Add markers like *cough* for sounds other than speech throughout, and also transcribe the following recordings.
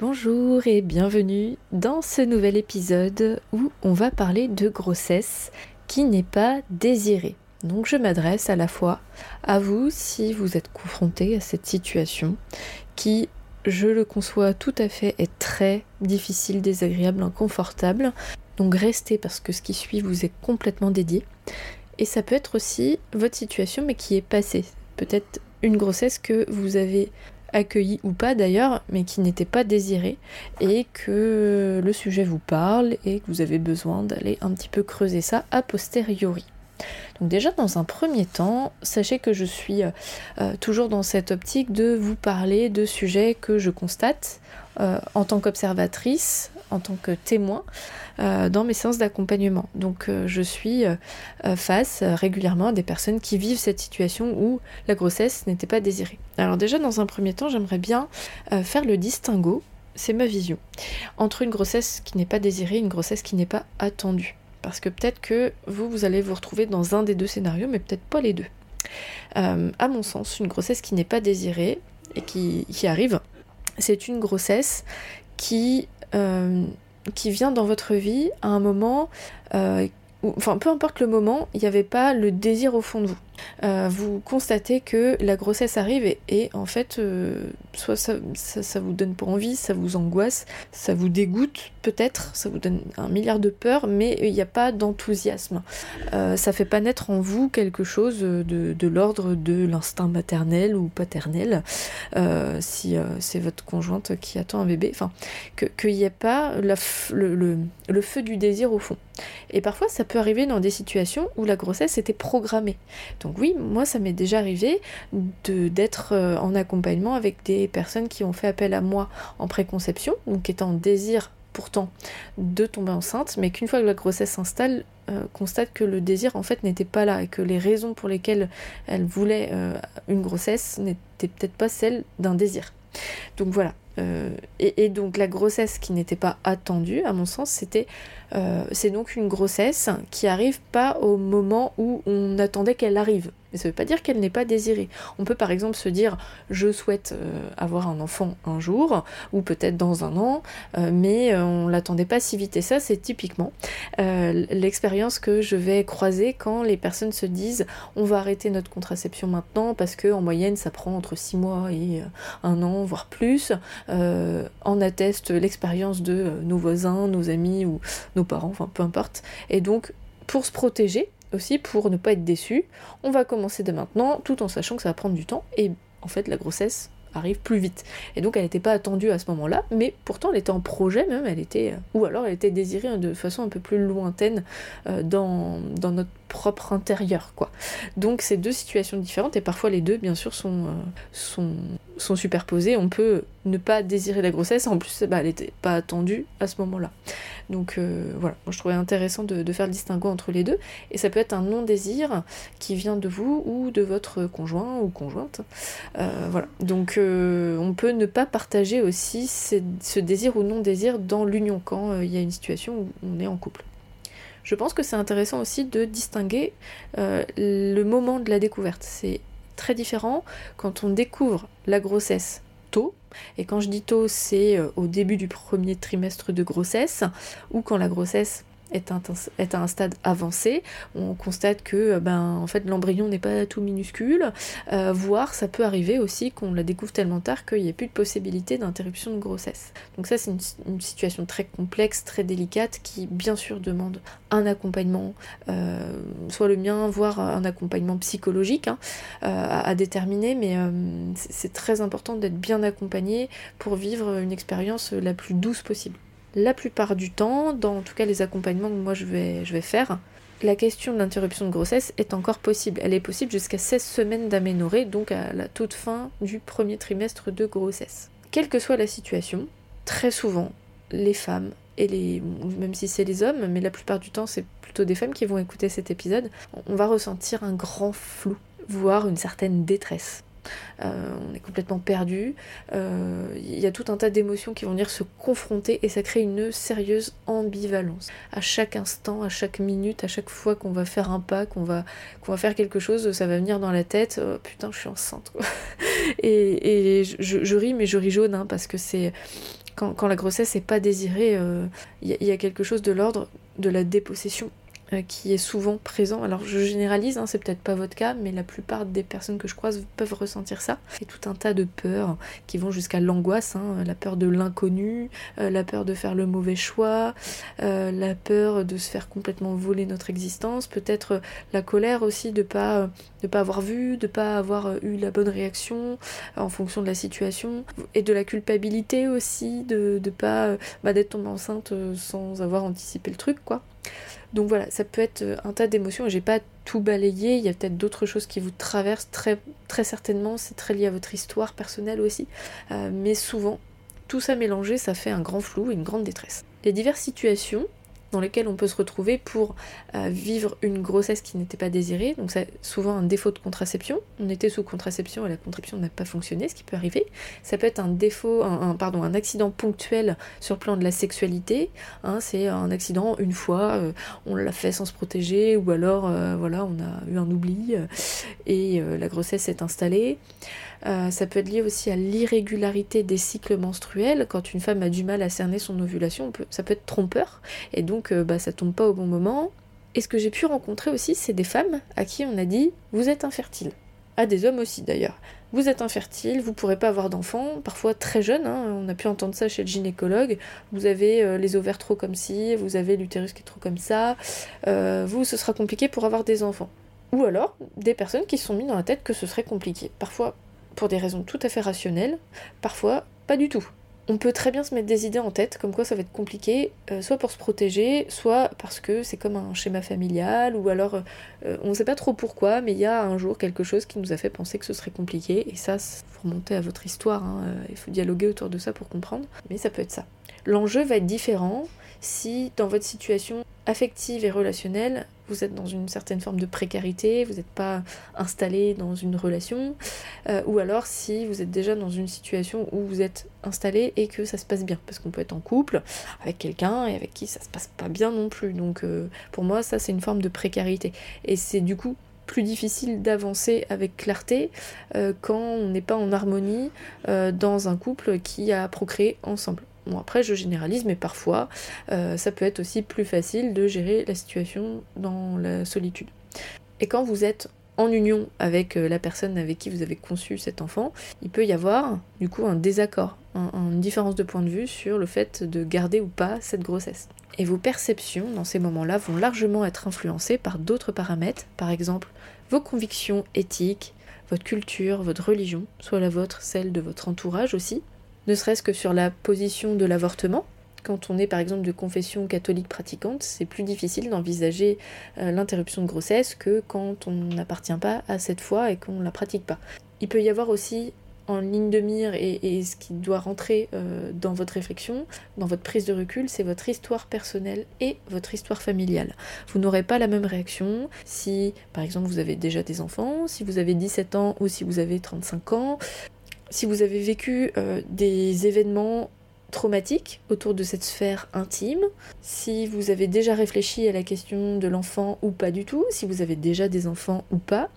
Bonjour et bienvenue dans ce nouvel épisode où on va parler de grossesse qui n'est pas désirée. Donc je m'adresse à la fois à vous si vous êtes confronté à cette situation qui, je le conçois tout à fait, est très difficile, désagréable, inconfortable. Donc restez parce que ce qui suit vous est complètement dédié. Et ça peut être aussi votre situation mais qui est passée. Peut-être une grossesse que vous avez accueilli ou pas d'ailleurs, mais qui n'était pas désiré, et que le sujet vous parle et que vous avez besoin d'aller un petit peu creuser ça a posteriori. Donc déjà dans un premier temps, sachez que je suis euh, euh, toujours dans cette optique de vous parler de sujets que je constate en tant qu'observatrice, en tant que témoin dans mes séances d'accompagnement. Donc je suis face régulièrement à des personnes qui vivent cette situation où la grossesse n'était pas désirée. Alors déjà dans un premier temps, j'aimerais bien faire le distinguo, c'est ma vision, entre une grossesse qui n'est pas désirée et une grossesse qui n'est pas attendue. Parce que peut-être que vous, vous allez vous retrouver dans un des deux scénarios, mais peut-être pas les deux. Euh, à mon sens, une grossesse qui n'est pas désirée et qui, arrive, c'est une grossesse qui, euh, qui vient dans votre vie à un moment, euh, enfin peu importe le moment, il n'y avait pas le désir au fond de vous. Euh, vous constatez que la grossesse arrive et, en fait, euh, soit ça, vous donne pour envie, ça vous angoisse, ça vous dégoûte peut-être, ça vous donne un milliard de peurs, mais il n'y a pas d'enthousiasme. Euh, ça fait pas naître en vous quelque chose de, l'ordre de l'instinct maternel ou paternel, si c'est votre conjointe qui attend un bébé, enfin, qu'il n'y ait pas le, feu du désir au fond. Et parfois, ça peut arriver dans des situations où la grossesse était programmée. Donc oui, moi ça m'est déjà arrivé d'être euh, en accompagnement avec des personnes qui ont fait appel à moi en préconception, donc étant en désir pourtant de tomber enceinte, mais qu'une fois que la grossesse s'installe, euh, constate que le désir en fait n'était pas là et que les raisons pour lesquelles elle voulait euh, une grossesse n'étaient peut-être pas celles d'un désir. Donc voilà. Et, donc la grossesse qui n'était pas attendue, à mon sens, c'était c'est donc une grossesse qui arrive pas au moment où on attendait qu'elle arrive. Mais ça ne veut pas dire qu'elle n'est pas désirée. On peut par exemple se dire je souhaite euh, avoir un enfant un jour, ou peut-être dans un an, euh, mais euh, on l'attendait pas si vite. Et ça, c'est typiquement l'expérience que je vais croiser quand les personnes se disent on va arrêter notre contraception maintenant parce que en moyenne ça prend entre 6 mois et un an, voire plus. En atteste l'expérience de nos voisins, nos amis ou nos parents, enfin peu importe. Et donc pour se protéger, aussi pour ne pas être déçu. On va commencer dès maintenant, tout en sachant que ça va prendre du temps. Et en fait, la grossesse arrive plus vite. Et donc elle n'était pas attendue à ce moment-là, mais pourtant elle était en projet même, elle était, euh, ou alors elle était désirée de façon un peu plus lointaine euh, dans, dans notre propre intérieur, quoi. Donc c'est deux situations différentes et parfois les deux, bien sûr, sont, euh, sont superposées. On peut ne pas désirer la grossesse, en plus, bah, elle n'était pas attendue à ce moment-là. Donc euh, voilà, je trouvais intéressant de, faire le distinguo entre les deux. Et ça peut être un non-désir qui vient de vous ou de votre conjoint ou conjointe. Euh, voilà. Donc on peut ne pas partager aussi ce désir ou non-désir dans l'union quand il y a une situation où on est en couple. Je pense que c'est intéressant aussi de distinguer euh, le moment de la découverte. C'est très différent quand on découvre la grossesse et quand je dis tôt, c'est euh, au début du premier trimestre de grossesse, ou quand la grossesse est, à un stade avancé, on constate que euh, ben, en fait, l'embryon n'est pas tout minuscule, euh, voire ça peut arriver aussi qu'on la découvre tellement tard qu'il n'y ait plus de possibilité d'interruption de grossesse. Donc ça c'est une, situation très complexe, très délicate, qui bien sûr demande un accompagnement, euh, soit le mien, voire un accompagnement psychologique hein, à, déterminer, mais c'est très important d'être bien accompagné pour vivre une expérience la plus douce possible la plupart du temps, dans en tout cas les accompagnements que moi je vais, faire, la question de l'interruption de grossesse est encore possible. Elle est possible jusqu'à 16 semaines d'aménorrhée, donc à la toute fin du premier trimestre de grossesse. Quelle que soit la situation, très souvent, les femmes et les, même si c'est les hommes, mais la plupart du temps c'est plutôt des femmes qui vont écouter cet épisode, on va ressentir un grand flou, voire une certaine détresse. Euh, on est complètement perdu. Il euh, y a tout un tas d'émotions qui vont venir se confronter et ça crée une sérieuse ambivalence. À chaque instant, à chaque minute, à chaque fois qu'on va faire un pas, qu'on va, qu'on va faire quelque chose, ça va venir dans la tête. Oh, putain, je suis enceinte. *laughs* et, je, ris, mais je ris jaune hein, parce que c'est. Quand, la grossesse n'est pas désirée, il euh, y, a quelque chose de l'ordre de la dépossession euh, qui est souvent présent. Alors je généralise, hein, c'est peut-être pas votre cas, mais la plupart des personnes que je croise peuvent ressentir ça. Et tout un tas de peurs qui vont jusqu'à l'angoisse, hein, la peur de l'inconnu, euh, la peur de faire le mauvais choix, euh, la peur de se faire complètement voler notre existence, peut-être la colère aussi de pas de pas avoir vu, de pas avoir eu la bonne réaction en fonction de la situation, et de la culpabilité aussi de de pas bah, d'être tombée enceinte sans avoir anticipé le truc quoi. Donc voilà, ça peut être euh, un tas d'émotions j'ai pas tout balayé, il y a peut-être d'autres choses qui vous traversent très, très certainement, c'est très lié à votre histoire personnelle aussi, euh, mais souvent, tout ça mélangé, ça fait un grand flou et une grande détresse. Les diverses situations dans lesquelles on peut se retrouver pour euh, vivre une grossesse qui n'était pas désirée. Donc c'est souvent un défaut de contraception. On était sous contraception et la contraception n'a pas fonctionné, ce qui peut arriver. Ça peut être un défaut, un, pardon, un accident ponctuel sur le plan de la sexualité. Hein, c'est un accident une fois, euh, on l'a fait sans se protéger, ou alors euh, voilà, on a eu un oubli et la grossesse s'est installée. Euh, ça peut être lié aussi à l'irrégularité des cycles menstruels. Quand une femme a du mal à cerner son ovulation, ça peut être trompeur. Et donc, euh, bah, ça tombe pas au bon moment. Et ce que j'ai pu rencontrer aussi, c'est des femmes à qui on a dit Vous êtes infertile. À des hommes aussi d'ailleurs. Vous êtes infertile, vous pourrez pas avoir d'enfants, parfois très jeune, hein, on a pu entendre ça chez le gynécologue. Vous avez euh, les ovaires trop comme ci, vous avez l'utérus qui est trop comme ça. vous, ce sera compliqué pour avoir des enfants. Ou alors des personnes qui se sont mis dans la tête que ce serait compliqué. Parfois pour des raisons tout à fait rationnelles, parfois pas du tout. On peut très bien se mettre des idées en tête, comme quoi ça va être compliqué, euh, soit pour se protéger, soit parce que c'est comme un schéma familial, ou alors euh, on ne sait pas trop pourquoi, mais il y a un jour quelque chose qui nous a fait penser que ce serait compliqué, et ça, faut remonter à votre histoire, hein, euh, il faut dialoguer autour de ça pour comprendre, mais ça peut être ça. L'enjeu va être différent si dans votre situation affective et relationnelle, vous êtes dans une certaine forme de précarité, vous n'êtes pas installé dans une relation, euh, ou alors si vous êtes déjà dans une situation où vous êtes installé et que ça se passe bien, parce qu'on peut être en couple avec quelqu'un et avec qui ça se passe pas bien non plus. Donc euh, pour moi, ça c'est une forme de précarité. Et c'est du coup plus difficile d'avancer avec clarté euh, quand on n'est pas en harmonie dans un couple qui a procréé ensemble. Bon, après, je généralise, mais parfois, euh, ça peut être aussi plus facile de gérer la situation dans la solitude. Et quand vous êtes en union avec euh, la personne avec qui vous avez conçu cet enfant, il peut y avoir du coup un désaccord, une différence de point de vue sur le fait de garder ou pas cette grossesse. Et vos perceptions dans ces moments-là vont largement être influencées par d'autres paramètres, par exemple vos convictions éthiques, votre culture, votre religion, soit la vôtre, celle de votre entourage aussi, ne serait-ce que sur la position de l'avortement. Quand on est par exemple de confession catholique pratiquante, c'est plus difficile d'envisager euh, l'interruption de grossesse que quand on n'appartient pas à cette foi et qu'on ne la pratique pas. Il peut y avoir aussi en ligne de mire et, ce qui doit rentrer euh, dans votre réflexion, dans votre prise de recul, c'est votre histoire personnelle et votre histoire familiale. Vous n'aurez pas la même réaction si, par exemple, vous avez déjà des enfants, si vous avez 17 ans ou si vous avez 35 ans si vous avez vécu euh, des événements traumatiques autour de cette sphère intime, si vous avez déjà réfléchi à la question de l'enfant ou pas du tout, si vous avez déjà des enfants ou pas,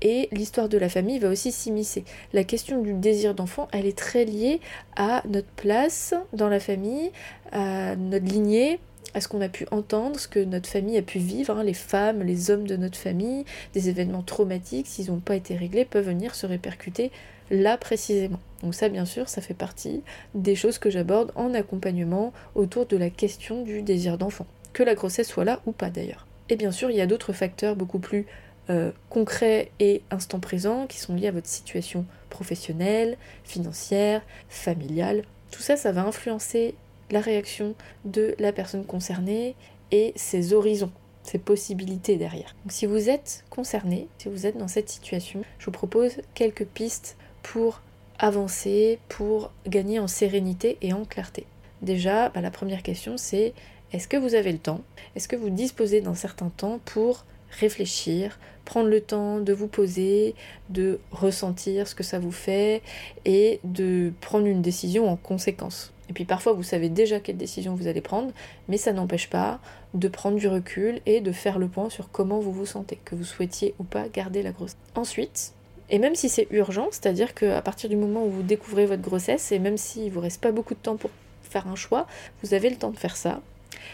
et l'histoire de la famille va aussi s'immiscer. La question du désir d'enfant, elle est très liée à notre place dans la famille, à notre lignée, à ce qu'on a pu entendre, ce que notre famille a pu vivre, hein, les femmes, les hommes de notre famille, des événements traumatiques, s'ils n'ont pas été réglés, peuvent venir se répercuter là précisément. Donc ça bien sûr, ça fait partie des choses que j'aborde en accompagnement autour de la question du désir d'enfant, que la grossesse soit là ou pas d'ailleurs. Et bien sûr, il y a d'autres facteurs beaucoup plus euh, concrets et instant présent qui sont liés à votre situation professionnelle, financière, familiale. Tout ça, ça va influencer la réaction de la personne concernée et ses horizons ses possibilités derrière. Donc si vous êtes concerné, si vous êtes dans cette situation, je vous propose quelques pistes pour avancer, pour gagner en sérénité et en clarté. Déjà, bah, la première question c'est est-ce que vous avez le temps? Est-ce que vous disposez d'un certain temps pour réfléchir, prendre le temps de vous poser, de ressentir ce que ça vous fait et de prendre une décision en conséquence? Et puis parfois vous savez déjà quelle décision vous allez prendre, mais ça n'empêche pas de prendre du recul et de faire le point sur comment vous vous sentez, que vous souhaitiez ou pas garder la grossesse. Ensuite, et même si c'est urgent, c'est-à-dire qu'à partir du moment où vous découvrez votre grossesse, et même s'il vous reste pas beaucoup de temps pour faire un choix, vous avez le temps de faire ça,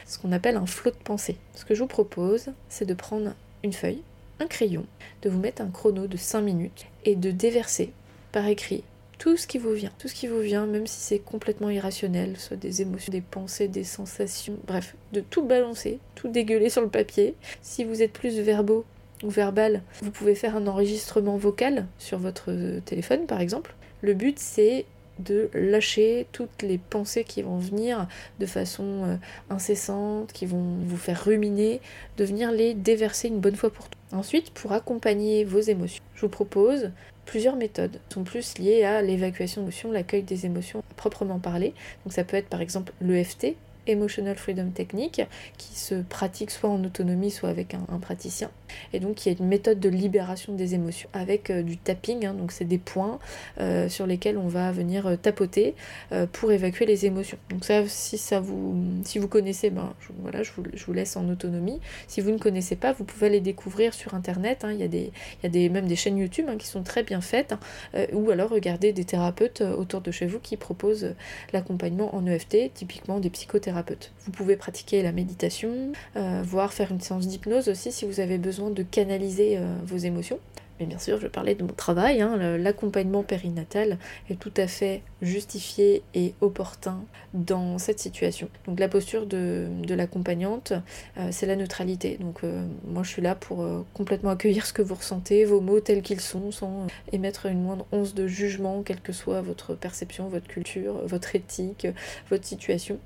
ce qu'on appelle un flot de pensée. Ce que je vous propose, c'est de prendre une feuille, un crayon, de vous mettre un chrono de 5 minutes et de déverser par écrit tout ce qui vous vient, tout ce qui vous vient, même si c'est complètement irrationnel, soit des émotions, des pensées, des sensations, bref, de tout balancer, tout dégueuler sur le papier. Si vous êtes plus verbaux ou verbal, vous pouvez faire un enregistrement vocal sur votre téléphone par exemple. Le but c'est de lâcher toutes les pensées qui vont venir de façon euh, incessante, qui vont vous faire ruminer, de venir les déverser une bonne fois pour toutes. Ensuite, pour accompagner vos émotions, je vous propose plusieurs méthodes qui sont plus liées à l'évacuation d'émotions, l'accueil des émotions proprement parler. Donc ça peut être par exemple l'EFT, Emotional Freedom Technique, qui se pratique soit en autonomie, soit avec un, praticien. Et donc il y a une méthode de libération des émotions avec euh, du tapping, hein. donc c'est des points euh, sur lesquels on va venir euh, tapoter pour évacuer les émotions. Donc ça, si ça vous, si vous connaissez, ben je, voilà, je vous, laisse en autonomie. Si vous ne connaissez pas, vous pouvez les découvrir sur internet. Hein. Il, y a des, il y a des, même des chaînes YouTube hein, qui sont très bien faites, ou alors regarder des thérapeutes autour de chez vous qui proposent l'accompagnement en EFT, typiquement des psychothérapeutes vous pouvez pratiquer la méditation, euh, voire faire une séance d'hypnose aussi si vous avez besoin de canaliser euh, vos émotions. Mais bien sûr, je parlais de mon travail, hein, l'accompagnement périnatal est tout à fait justifié et opportun dans cette situation. Donc la posture de, l'accompagnante, euh, c'est la neutralité. Donc moi je suis là pour complètement accueillir ce que vous ressentez, vos mots tels qu'ils sont, sans émettre une moindre once de jugement, quelle que soit votre perception, votre culture, votre éthique, votre situation.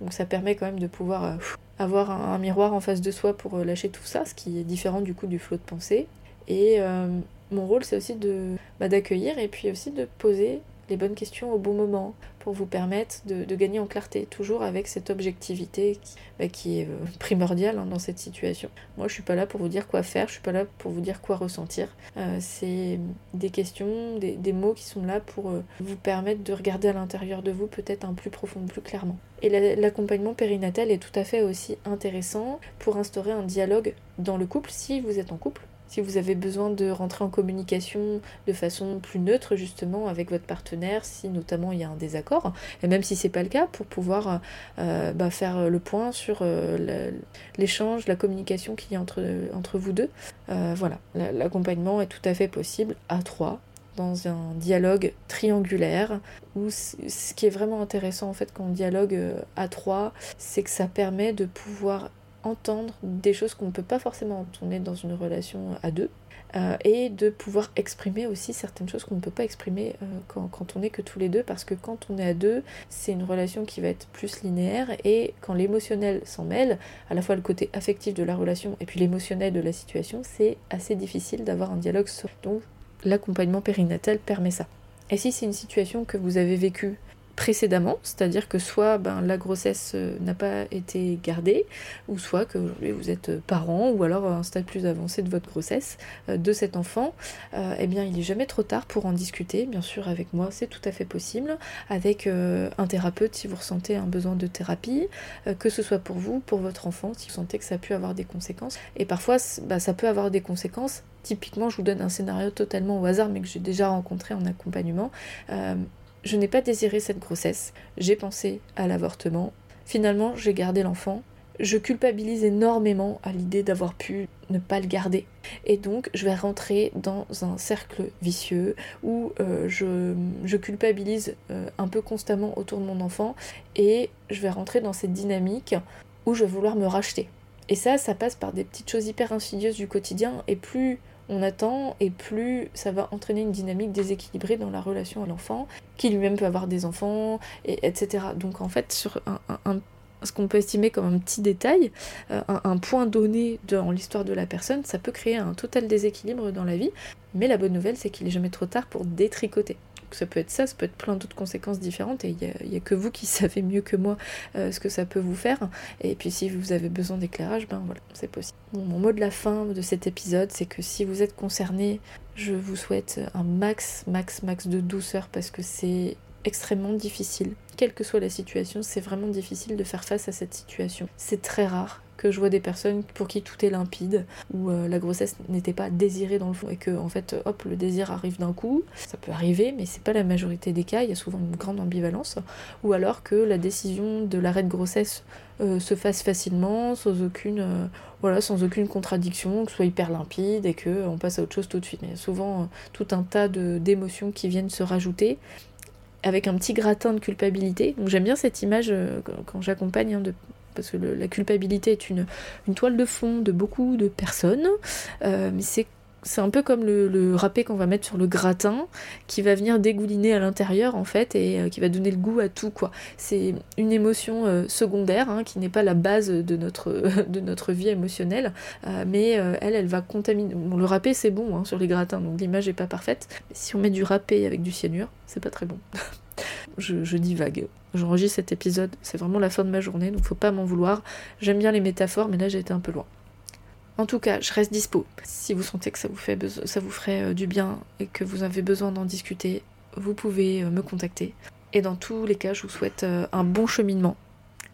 Donc ça permet quand même de pouvoir euh, avoir un, miroir en face de soi pour euh, lâcher tout ça, ce qui est différent du coup du flot de pensée. Et euh, mon rôle c'est aussi de bah, d'accueillir et puis aussi de poser les bonnes questions au bon moment pour vous permettre de, gagner en clarté, toujours avec cette objectivité qui, bah, est euh, primordiale hein, dans cette situation. Moi, je suis pas là pour vous dire quoi faire, je suis pas là pour vous dire quoi ressentir. Euh, c'est des questions, des, mots qui sont là pour vous permettre de regarder à l'intérieur de vous peut-être un plus profond, plus clairement. Et l'accompagnement périnatal est tout à fait aussi intéressant pour instaurer un dialogue dans le couple si vous êtes en couple si vous avez besoin de rentrer en communication de façon plus neutre justement avec votre partenaire, si notamment il y a un désaccord, et même si c'est pas le cas, pour pouvoir euh, bah, faire le point sur euh, l'échange, la communication qu'il y a entre, entre vous deux. Euh, voilà, l'accompagnement est tout à fait possible à trois dans un dialogue triangulaire où ce qui est vraiment intéressant en fait quand on dialogue à trois c'est que ça permet de pouvoir entendre des choses qu'on ne peut pas forcément entendre dans une relation à deux. Euh, et de pouvoir exprimer aussi certaines choses qu'on ne peut pas exprimer euh, quand, quand, on est que tous les deux, parce que quand on est à deux, c'est une relation qui va être plus linéaire, et quand l'émotionnel s'en mêle, à la fois le côté affectif de la relation et puis l'émotionnel de la situation, c'est assez difficile d'avoir un dialogue. Donc l'accompagnement périnatal permet ça. Et si c'est une situation que vous avez vécue précédemment, c'est-à-dire que soit ben, la grossesse euh, n'a pas été gardée, ou soit que vous êtes euh, parent, ou alors un stade plus avancé de votre grossesse euh, de cet enfant, eh bien il n'est jamais trop tard pour en discuter, bien sûr avec moi c'est tout à fait possible, avec un thérapeute si vous ressentez un besoin de thérapie, que ce soit pour vous, pour votre enfant, si vous sentez que ça a pu avoir des conséquences, et parfois bah, ça peut avoir des conséquences. Typiquement, je vous donne un scénario totalement au hasard, mais que j'ai déjà rencontré en accompagnement. Je n'ai pas désiré cette grossesse, j'ai pensé à l'avortement. Finalement, j'ai gardé l'enfant. Je culpabilise énormément à l'idée d'avoir pu ne pas le garder. Et donc, je vais rentrer dans un cercle vicieux où euh, je, culpabilise euh, un peu constamment autour de mon enfant et je vais rentrer dans cette dynamique où je vais vouloir me racheter. Et ça, ça passe par des petites choses hyper insidieuses du quotidien et plus on attend et plus ça va entraîner une dynamique déséquilibrée dans la relation à l'enfant, qui lui-même peut avoir des enfants, et, etc. Donc en fait, sur un, ce qu'on peut estimer comme un petit détail, euh, un, point donné dans l'histoire de la personne, ça peut créer un total déséquilibre dans la vie. Mais la bonne nouvelle, c'est qu'il est jamais trop tard pour détricoter ça peut être ça, ça peut être plein d'autres conséquences différentes et il n'y a, que vous qui *laughs* savez mieux que moi euh, ce que ça peut vous faire. Et puis si vous avez besoin d'éclairage, ben voilà, c'est possible. mon mot de la fin de cet épisode, c'est que si vous êtes concerné, je vous souhaite un max, max, max de douceur parce que c'est extrêmement difficile. Quelle que soit la situation, c'est vraiment difficile de faire face à cette situation. C'est très rare que je vois des personnes pour qui tout est limpide, où euh, la grossesse n'était pas désirée dans le fond et que en fait hop le désir arrive d'un coup. Ça peut arriver, mais c'est pas la majorité des cas, il y a souvent une grande ambivalence. Ou alors que la décision de l'arrêt de grossesse euh, se fasse facilement, sans aucune, euh, voilà, sans aucune contradiction, que ce soit hyper limpide et qu'on passe à autre chose tout de suite. Mais il y a souvent tout un tas d'émotions qui viennent se rajouter avec un petit gratin de culpabilité. Donc j'aime bien cette image quand j'accompagne hein, de parce que la culpabilité est une, toile de fond de beaucoup de personnes, euh, mais c'est un peu comme le, râpé qu'on va mettre sur le gratin qui va venir dégouliner à l'intérieur en fait et euh, qui va donner le goût à tout quoi. C'est une émotion euh, secondaire hein, qui n'est pas la base de notre, *laughs* vie émotionnelle mais elle elle va contaminer. le râpé c'est bon hein, sur les gratins donc l'image est pas parfaite mais si on met du râpé avec du cyanure c'est pas très bon. *laughs* je, je divague. J'enregistre cet épisode, c'est vraiment la fin de ma journée, donc faut pas m'en vouloir. J'aime bien les métaphores, mais là j'ai été un peu loin. En tout cas, je reste dispo. Si vous sentez que ça vous, fait ça vous ferait euh, du bien et que vous avez besoin d'en discuter, vous pouvez euh, me contacter. Et dans tous les cas, je vous souhaite euh, un bon cheminement.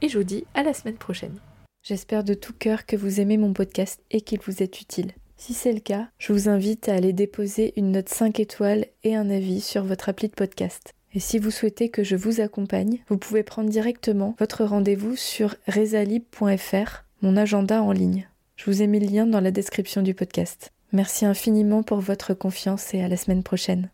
Et je vous dis à la semaine prochaine. J'espère de tout cœur que vous aimez mon podcast et qu'il vous est utile. Si c'est le cas, je vous invite à aller déposer une note 5 étoiles et un avis sur votre appli de podcast. Et si vous souhaitez que je vous accompagne, vous pouvez prendre directement votre rendez-vous sur resalib.fr, mon agenda en ligne. Je vous ai mis le lien dans la description du podcast. Merci infiniment pour votre confiance et à la semaine prochaine.